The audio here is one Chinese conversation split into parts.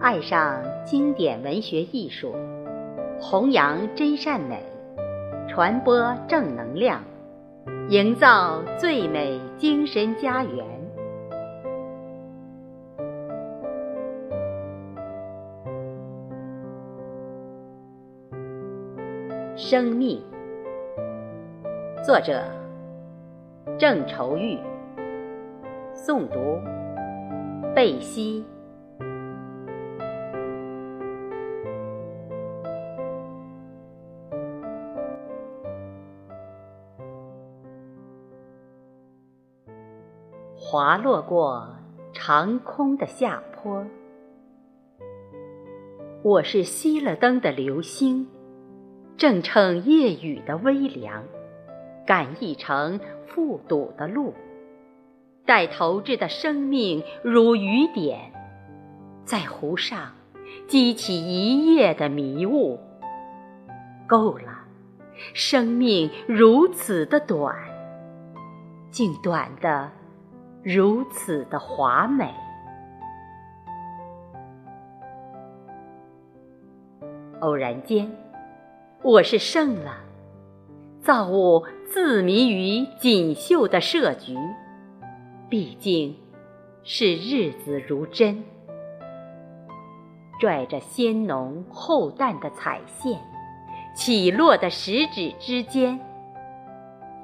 爱上经典文学艺术，弘扬真善美，传播正能量，营造最美精神家园。生命，作者郑愁予，诵读贝西。滑落过长空的下坡，我是熄了灯的流星，正乘夜雨的微凉，赶一程复堵的路。待投掷的生命如雨点，在湖上激起一夜的迷雾。够了，生命如此的短，竟短的。如此的华美。偶然间，我是胜了。造物自迷于锦绣的设局，毕竟是日子如针，拽着鲜浓厚淡的彩线，起落的食指之间。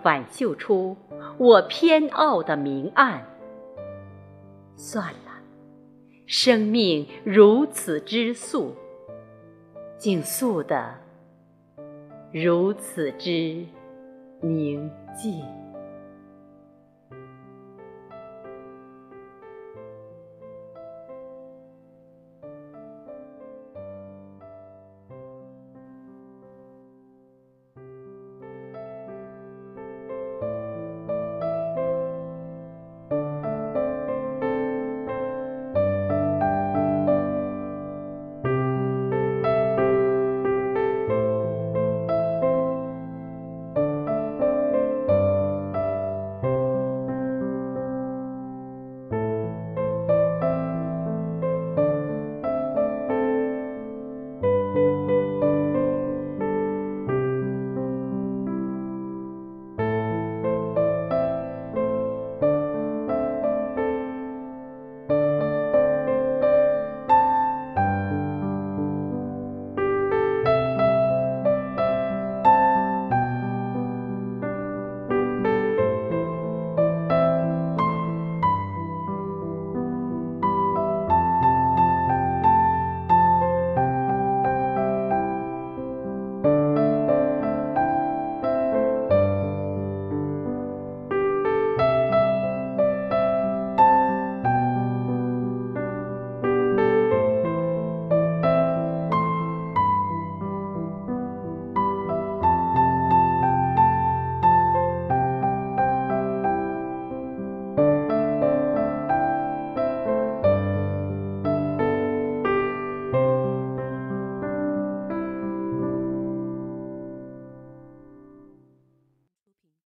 反绣出我偏傲的明暗。算了，生命如此之素，竟素的如此之宁静。